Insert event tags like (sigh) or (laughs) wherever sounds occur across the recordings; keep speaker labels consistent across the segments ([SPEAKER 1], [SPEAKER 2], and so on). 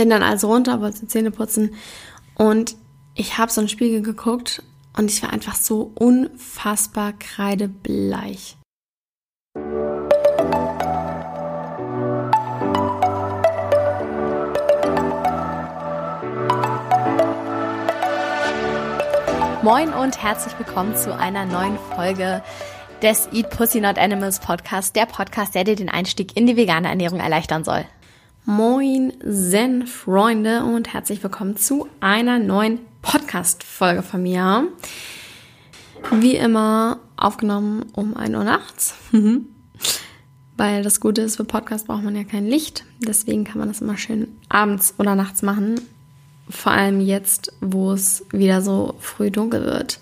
[SPEAKER 1] Bin dann also runter, wollte Zähne putzen und ich habe so ein Spiegel geguckt und ich war einfach so unfassbar kreidebleich. Moin und herzlich willkommen zu einer neuen Folge des Eat Pussy Not Animals Podcast, der Podcast, der dir den Einstieg in die vegane Ernährung erleichtern soll. Moin Zen Freunde und herzlich willkommen zu einer neuen Podcast Folge von mir. Wie immer aufgenommen um 1 Uhr nachts. (laughs) Weil das Gute ist, für Podcast braucht man ja kein Licht. Deswegen kann man das immer schön abends oder nachts machen. Vor allem jetzt, wo es wieder so früh dunkel wird.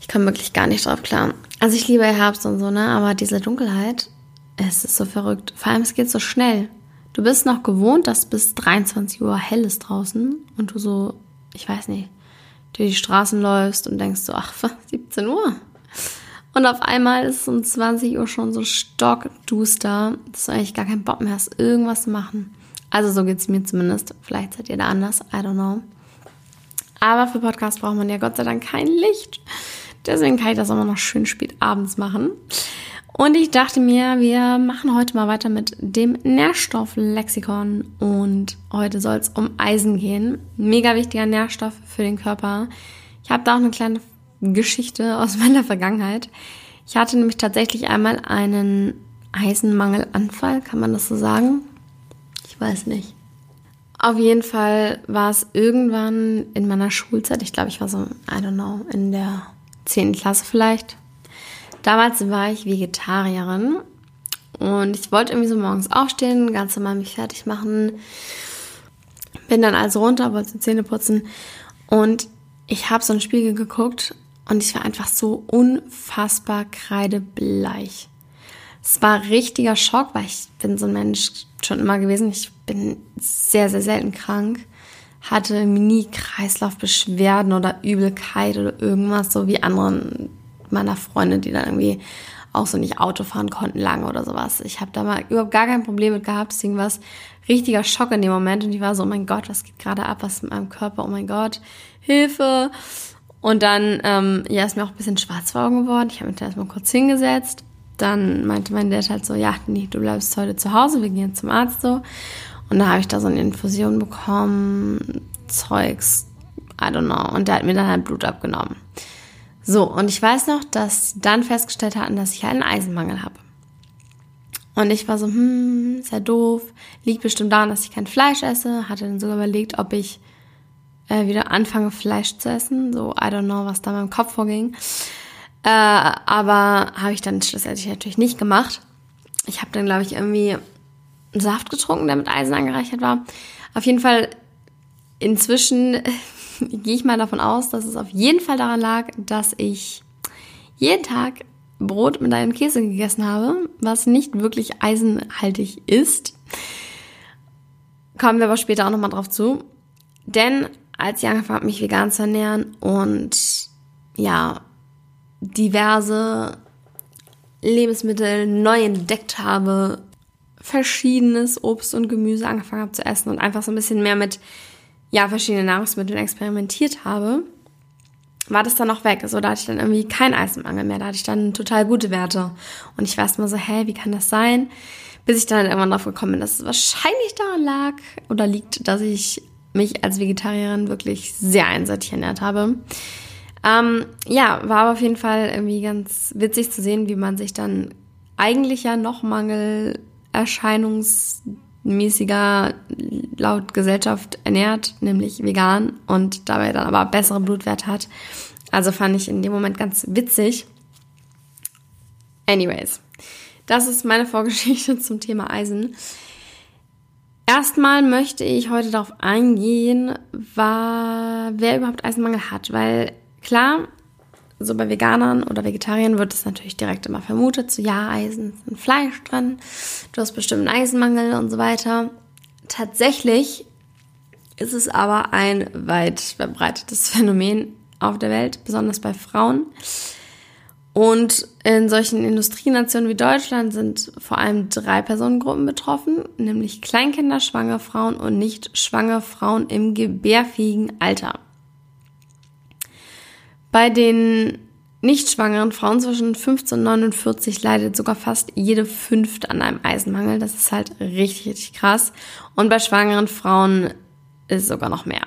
[SPEAKER 1] Ich komme wirklich gar nicht drauf klar. Also ich liebe Herbst und so, ne? Aber diese Dunkelheit, es ist so verrückt. Vor allem, es geht so schnell. Du bist noch gewohnt, dass bis 23 Uhr hell ist draußen und du so, ich weiß nicht, durch die Straßen läufst und denkst so, ach, 17 Uhr. Und auf einmal ist es um 20 Uhr schon so stockduster, dass du eigentlich gar keinen Bock mehr hast, irgendwas zu machen. Also so geht es mir zumindest. Vielleicht seid ihr da anders, I don't know. Aber für Podcasts braucht man ja Gott sei Dank kein Licht. Deswegen kann ich das immer noch schön spät abends machen. Und ich dachte mir, wir machen heute mal weiter mit dem Nährstofflexikon. Und heute soll es um Eisen gehen. Mega wichtiger Nährstoff für den Körper. Ich habe da auch eine kleine Geschichte aus (laughs) meiner Vergangenheit. Ich hatte nämlich tatsächlich einmal einen Eisenmangelanfall, kann man das so sagen? Ich weiß nicht. Auf jeden Fall war es irgendwann in meiner Schulzeit, ich glaube, ich war so, I don't know, in der 10. Klasse vielleicht. Damals war ich Vegetarierin und ich wollte irgendwie so morgens aufstehen, ganz normal mich fertig machen. Bin dann also runter, wollte Zähne putzen und ich habe so einen Spiegel geguckt und ich war einfach so unfassbar kreidebleich. Es war richtiger Schock, weil ich bin so ein Mensch schon immer gewesen. Ich bin sehr, sehr selten krank. Hatte nie Kreislaufbeschwerden oder Übelkeit oder irgendwas, so wie andere meiner Freunde, die dann irgendwie auch so nicht Auto fahren konnten lange oder sowas. Ich habe da mal überhaupt gar kein Problem mit gehabt. Deswegen war es richtiger Schock in dem Moment. Und ich war so, oh mein Gott, was geht gerade ab? Was ist mit meinem Körper? Oh mein Gott, Hilfe. Und dann, ähm, ja, ist mir auch ein bisschen schwarz vor Augen geworden. Ich habe mich da erstmal kurz hingesetzt. Dann meinte mein Dad halt so, ja, nee, du bleibst heute zu Hause, wir gehen zum Arzt so. Und da habe ich da so eine Infusion bekommen, Zeugs, I don't know. Und der hat mir dann halt Blut abgenommen. So, und ich weiß noch, dass sie dann festgestellt hatten, dass ich einen Eisenmangel habe. Und ich war so, hm, ist ja doof. Liegt bestimmt daran, dass ich kein Fleisch esse. Hatte dann sogar überlegt, ob ich äh, wieder anfange, Fleisch zu essen. So, I don't know, was da in meinem Kopf vorging. Äh, aber habe ich dann schlussendlich natürlich nicht gemacht. Ich habe dann, glaube ich, irgendwie einen Saft getrunken, der mit Eisen angereichert war. Auf jeden Fall, inzwischen (laughs) gehe ich mal davon aus, dass es auf jeden Fall daran lag, dass ich jeden Tag Brot mit einem Käse gegessen habe, was nicht wirklich eisenhaltig ist. Kommen wir aber später auch nochmal drauf zu. Denn als ich angefangen habe, mich vegan zu ernähren und ja, diverse Lebensmittel neu entdeckt habe, verschiedenes Obst und Gemüse angefangen habe zu essen und einfach so ein bisschen mehr mit ja, verschiedene Nahrungsmittel experimentiert habe, war das dann auch weg. Also da hatte ich dann irgendwie keinen Eisenmangel mehr. Da hatte ich dann total gute Werte. Und ich war erst mal so, hä, wie kann das sein? Bis ich dann irgendwann drauf gekommen bin, dass es wahrscheinlich daran lag oder liegt, dass ich mich als Vegetarierin wirklich sehr einseitig ernährt habe. Ähm, ja, war aber auf jeden Fall irgendwie ganz witzig zu sehen, wie man sich dann eigentlich ja noch Mangelerscheinungs mäßiger laut Gesellschaft ernährt, nämlich vegan und dabei dann aber bessere Blutwerte hat. Also fand ich in dem Moment ganz witzig. Anyways, das ist meine Vorgeschichte (laughs) zum Thema Eisen. Erstmal möchte ich heute darauf eingehen, war, wer überhaupt Eisenmangel hat, weil klar, so bei Veganern oder Vegetariern wird es natürlich direkt immer vermutet, so ja, Eisen ist in Fleisch drin, du hast bestimmt einen Eisenmangel und so weiter. Tatsächlich ist es aber ein weit verbreitetes (laughs) Phänomen auf der Welt, besonders bei Frauen. Und in solchen Industrienationen wie Deutschland sind vor allem drei Personengruppen betroffen, nämlich Kleinkinder, schwangere Frauen und nicht schwangere Frauen im gebärfähigen Alter. Bei den nicht schwangeren Frauen zwischen 15 und 49 leidet sogar fast jede fünfte an einem Eisenmangel. Das ist halt richtig, richtig krass. Und bei schwangeren Frauen ist es sogar noch mehr.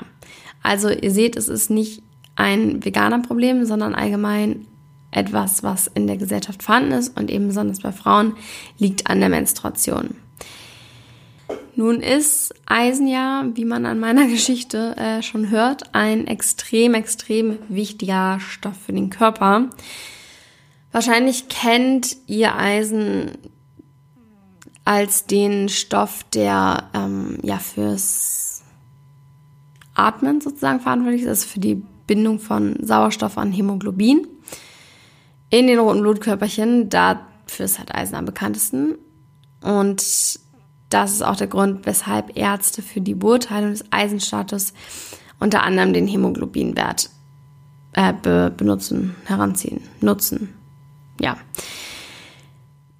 [SPEAKER 1] Also ihr seht, es ist nicht ein veganer Problem, sondern allgemein etwas, was in der Gesellschaft vorhanden ist und eben besonders bei Frauen liegt an der Menstruation. Nun ist Eisen ja, wie man an meiner (laughs) Geschichte äh, schon hört, ein extrem, extrem wichtiger Stoff für den Körper. Wahrscheinlich kennt ihr Eisen als den Stoff, der ähm, ja fürs Atmen sozusagen verantwortlich ist, also für die Bindung von Sauerstoff an Hämoglobin in den roten Blutkörperchen. Dafür ist halt Eisen am bekanntesten. Und das ist auch der Grund, weshalb Ärzte für die Beurteilung des Eisenstatus unter anderem den Hämoglobinwert äh, be benutzen, heranziehen, nutzen. Ja.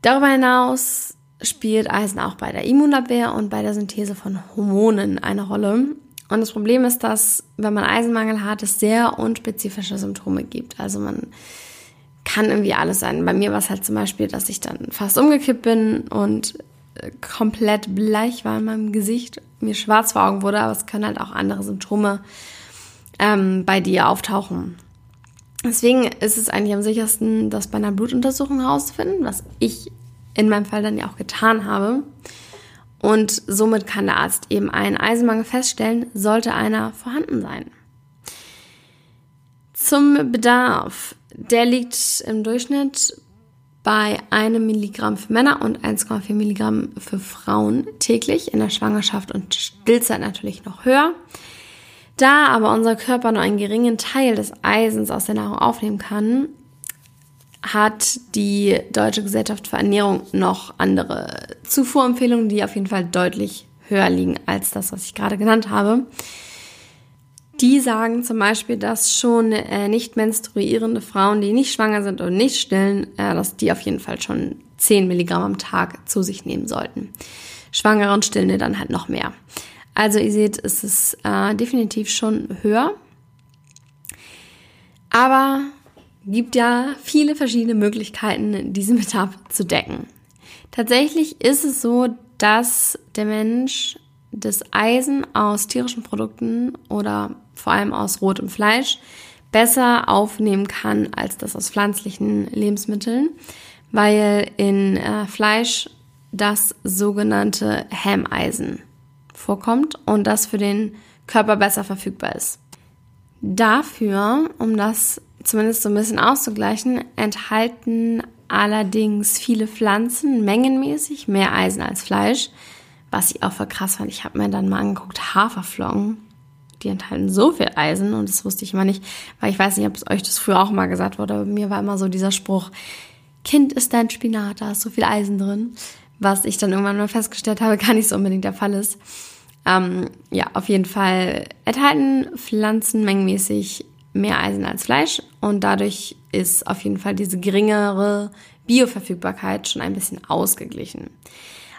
[SPEAKER 1] Darüber hinaus spielt Eisen auch bei der Immunabwehr und bei der Synthese von Hormonen eine Rolle. Und das Problem ist, dass, wenn man Eisenmangel hat, es sehr unspezifische Symptome gibt. Also man kann irgendwie alles sein. Bei mir war es halt zum Beispiel, dass ich dann fast umgekippt bin und komplett bleich war in meinem Gesicht, mir schwarz vor Augen wurde, aber es können halt auch andere Symptome ähm, bei dir auftauchen. Deswegen ist es eigentlich am sichersten, das bei einer Blutuntersuchung herauszufinden, was ich in meinem Fall dann ja auch getan habe. Und somit kann der Arzt eben einen Eisenmangel feststellen, sollte einer vorhanden sein. Zum Bedarf. Der liegt im Durchschnitt bei einem Milligramm für Männer und 1,4 Milligramm für Frauen täglich, in der Schwangerschaft und Stillzeit natürlich noch höher. Da aber unser Körper nur einen geringen Teil des Eisens aus der Nahrung aufnehmen kann, hat die Deutsche Gesellschaft für Ernährung noch andere Zufuhrempfehlungen, die auf jeden Fall deutlich höher liegen als das, was ich gerade genannt habe. Die sagen zum Beispiel, dass schon äh, nicht menstruierende Frauen, die nicht schwanger sind und nicht stillen, äh, dass die auf jeden Fall schon 10 Milligramm am Tag zu sich nehmen sollten. Schwangere und Stillende dann halt noch mehr. Also ihr seht, es ist äh, definitiv schon höher. Aber gibt ja viele verschiedene Möglichkeiten, diesen Bedarf zu decken. Tatsächlich ist es so, dass der Mensch das Eisen aus tierischen Produkten oder vor allem aus rotem Fleisch, besser aufnehmen kann als das aus pflanzlichen Lebensmitteln, weil in äh, Fleisch das sogenannte Hämeisen vorkommt und das für den Körper besser verfügbar ist. Dafür, um das zumindest so ein bisschen auszugleichen, enthalten allerdings viele Pflanzen mengenmäßig mehr Eisen als Fleisch, was ich auch voll krass fand. Ich habe mir dann mal angeguckt, Haferflocken die enthalten so viel Eisen und das wusste ich immer nicht, weil ich weiß nicht, ob es euch das früher auch mal gesagt wurde, aber mir war immer so dieser Spruch, Kind ist dein Spinat, da ist so viel Eisen drin, was ich dann irgendwann mal festgestellt habe, (laughs) gar nicht so unbedingt der Fall ist. Ähm, ja, auf jeden Fall enthalten Pflanzen mengenmäßig mehr Eisen als Fleisch und dadurch ist auf jeden Fall diese geringere Bioverfügbarkeit schon ein bisschen ausgeglichen.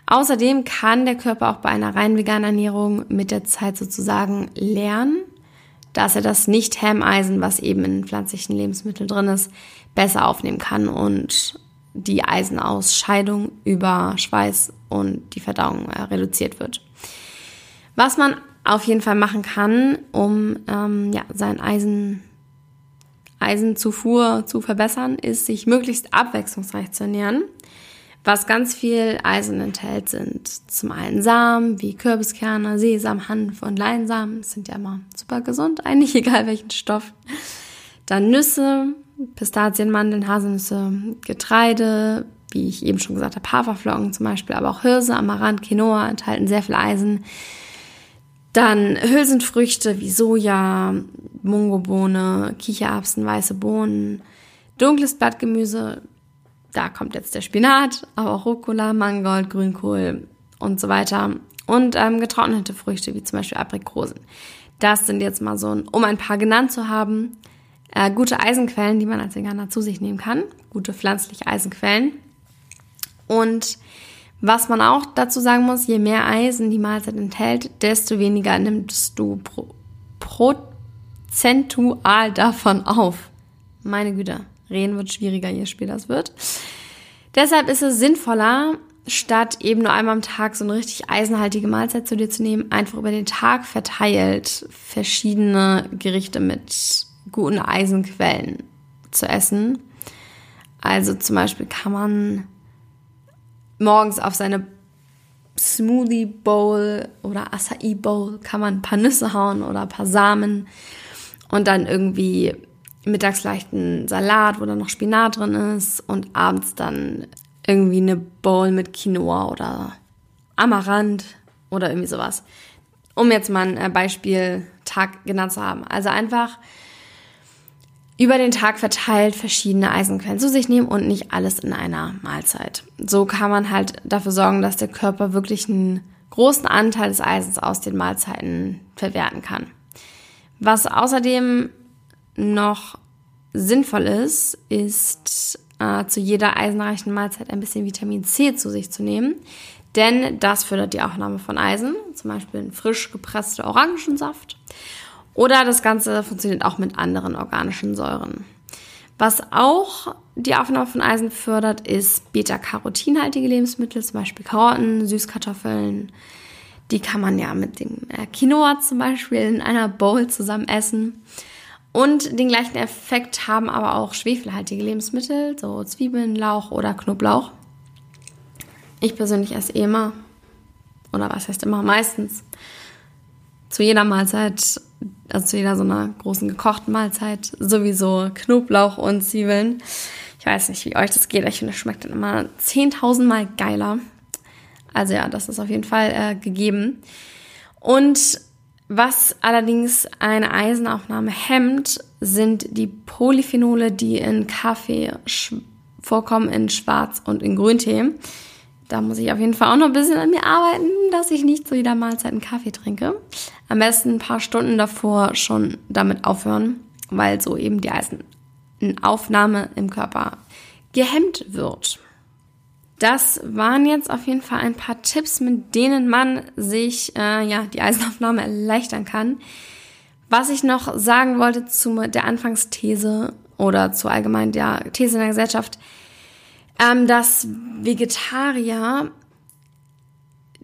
[SPEAKER 1] Außerdem kann der Körper auch bei einer rein veganen Ernährung mit der Zeit sozusagen lernen, dass er das Nicht-Hämeisen, was eben in pflanzlichen Lebensmitteln drin ist, besser aufnehmen kann und die Eisenausscheidung über Schweiß und die Verdauung äh, reduziert wird. Was man auf jeden Fall machen kann, um ähm, ja, sein Eisen, Eisenzufuhr zu verbessern, ist, sich möglichst abwechslungsreich zu ernähren. Was ganz viel Eisen enthält, sind zum einen Samen wie Kürbiskerne, Sesam, Hanf und Leinsamen. Das sind ja immer super gesund, eigentlich (laughs) egal welchen Stoff. Dann Nüsse, Pistazien, Mandeln, Haselnüsse, Getreide, wie ich eben schon gesagt habe, Haferflocken zum Beispiel, aber auch Hirse, Amaranth, Quinoa enthalten sehr viel Eisen. Dann Hülsenfrüchte wie Soja, Mungobohne, Kichererbsen, weiße Bohnen, dunkles Blattgemüse, da kommt jetzt der Spinat, aber auch Rucola, Mangold, Grünkohl und so weiter. Und ähm, getrocknete Früchte, wie zum Beispiel Aprikosen. Das sind jetzt mal so, um ein paar genannt zu haben. äh, gute Eisenquellen, die man als Veganer zu sich nehmen kann. Gute pflanzliche Eisenquellen. Und was man auch dazu sagen muss, je mehr Eisen die Mahlzeit enthält, desto weniger nimmst du pro, prozentual davon auf. Meine Güte, reden wird schwieriger, je später es wird. Deshalb ist es sinnvoller, statt eben nur einmal am Tag so eine richtig eisenhaltige Mahlzeit zu dir zu nehmen, einfach über den Tag verteilt verschiedene Gerichte mit guten Eisenquellen zu essen. Also zum Beispiel kann man morgens auf seine Smoothie Bowl oder Acai Bowl kann man ein paar Nüsse hauen oder ein paar Samen und dann irgendwie mittags vielleicht einen Salat, wo dann noch Spinat drin ist und abends dann irgendwie eine Bowl mit Quinoa oder Amaranth oder irgendwie sowas. Um jetzt mal ein äh, Beispiel Tag genannt zu haben. Also einfach über den Tag verteilt verschiedene Eisenquellen zu sich nehmen und nicht alles in einer Mahlzeit. So kann man halt dafür sorgen, dass der Körper wirklich einen großen Anteil des Eisens aus den Mahlzeiten verwerten kann. Was außerdem noch sinnvoll ist, ist äh, zu jeder eisenreichen Mahlzeit ein bisschen Vitamin C zu sich zu nehmen. Denn das fördert die Aufnahme von Eisen, zum Beispiel ein frisch gepresster Orangensaft. Oder das Ganze funktioniert auch mit anderen organischen Säuren. Was auch die Aufnahme von Eisen fördert, ist beta-carotinhaltige Lebensmittel, zum Beispiel Karotten, Süßkartoffeln. Die kann man ja mit dem äh, Quinoa zum Beispiel in einer Bowl zusammen essen. Und den gleichen Effekt haben aber auch schwefelhaltige Lebensmittel, so Zwiebeln, Lauch oder Knoblauch. Ich persönlich esse eh immer, oder was heißt immer, meistens, zu jeder Mahlzeit, also zu jeder so einer großen gekochten Mahlzeit, sowieso Knoblauch und Zwiebeln. Ich weiß nicht, wie euch das geht, ich finde, das schmeckt dann immer 10.000 Mal geiler. Also ja, das ist auf jeden Fall äh, gegeben. Und was allerdings eine Eisenaufnahme hemmt, sind die Polyphenole, die in Kaffee vorkommen, in Schwarz- und in Grüntee. Da muss ich auf jeden Fall auch noch ein bisschen an mir arbeiten, dass ich nicht zu jeder Mahlzeit einen Kaffee trinke. Am besten ein paar Stunden davor schon damit aufhören, weil so eben die Eisenaufnahme im Körper gehemmt wird. Das waren jetzt auf jeden Fall ein paar Tipps, mit denen man sich äh, ja die Eisenaufnahme erleichtern kann. Was ich noch sagen wollte zu der Anfangsthese oder zu allgemein der These in der Gesellschaft, ähm, dass Vegetarier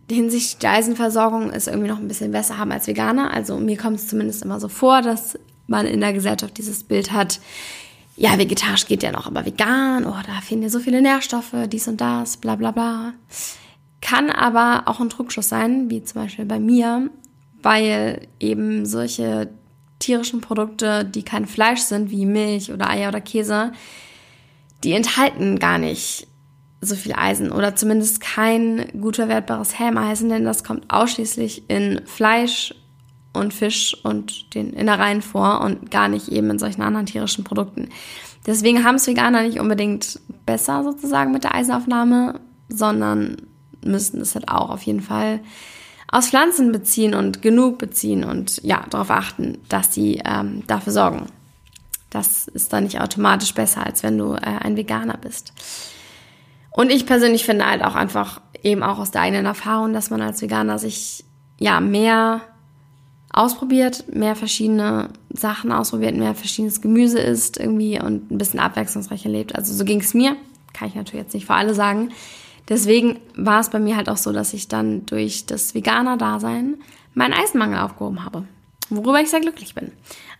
[SPEAKER 1] hinsichtlich der Eisenversorgung es irgendwie noch ein bisschen besser haben als Veganer. Also mir kommt es zumindest immer so vor, dass man in der Gesellschaft dieses Bild hat, ja, vegetarisch geht ja noch, aber vegan, oh, da fehlen dir so viele Nährstoffe, dies und das, bla bla bla. Kann aber auch ein Druckschuss sein, wie zum Beispiel bei mir, weil eben solche tierischen Produkte, die kein Fleisch sind, wie Milch oder Eier oder Käse, die enthalten gar nicht so viel Eisen oder zumindest kein gut verwertbares Helmeisen, denn das kommt ausschließlich in Fleisch und Fisch und den Innereien vor und gar nicht eben in solchen anderen tierischen Produkten. Deswegen haben es Veganer nicht unbedingt besser sozusagen mit der Eisenaufnahme, sondern müssten es halt auch auf jeden Fall aus Pflanzen beziehen und genug beziehen und ja, darauf achten, dass sie ähm, dafür sorgen. Das ist dann nicht automatisch besser, als wenn du äh, ein Veganer bist. Und ich persönlich finde halt auch einfach eben auch aus der eigenen Erfahrung, dass man als Veganer sich ja mehr ausprobiert, mehr verschiedene Sachen ausprobiert, mehr verschiedenes Gemüse isst irgendwie und ein bisschen abwechslungsreicher lebt. Also so ging es mir. Kann ich natürlich jetzt nicht für alle sagen. Deswegen war es bei mir halt auch so, dass ich dann durch das Veganer-Dasein meinen Eisenmangel aufgehoben habe. Worüber ich sehr glücklich bin.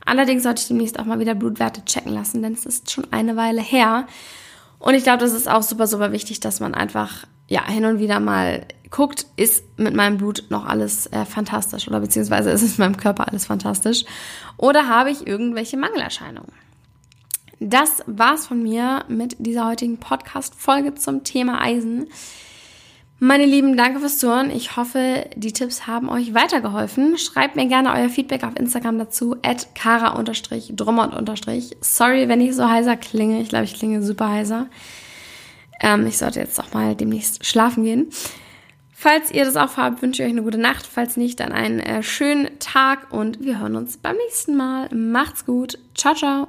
[SPEAKER 1] Allerdings sollte ich demnächst auch mal wieder Blutwerte checken lassen, denn es ist schon eine Weile her. Und ich glaube, das ist auch super, super wichtig, dass man einfach ja hin und wieder mal guckt, ist mit meinem Blut noch alles äh, fantastisch oder beziehungsweise ist es in meinem Körper alles fantastisch oder habe ich irgendwelche Mangelerscheinungen? Das war's von mir mit dieser heutigen Podcast-Folge zum Thema Eisen. Meine Lieben, danke fürs Zuhören. Ich hoffe, die Tipps haben euch weitergeholfen. Schreibt mir gerne euer Feedback auf Instagram dazu, at kara-drummond- Sorry, wenn ich so heiser klinge. Ich glaube, ich klinge super heiser. Ähm, ich sollte jetzt auch mal demnächst schlafen gehen. Falls ihr das auch habt, wünsche ich euch eine gute Nacht. Falls nicht, dann einen äh, schönen Tag und wir hören uns beim nächsten Mal. Macht's gut. Ciao, ciao.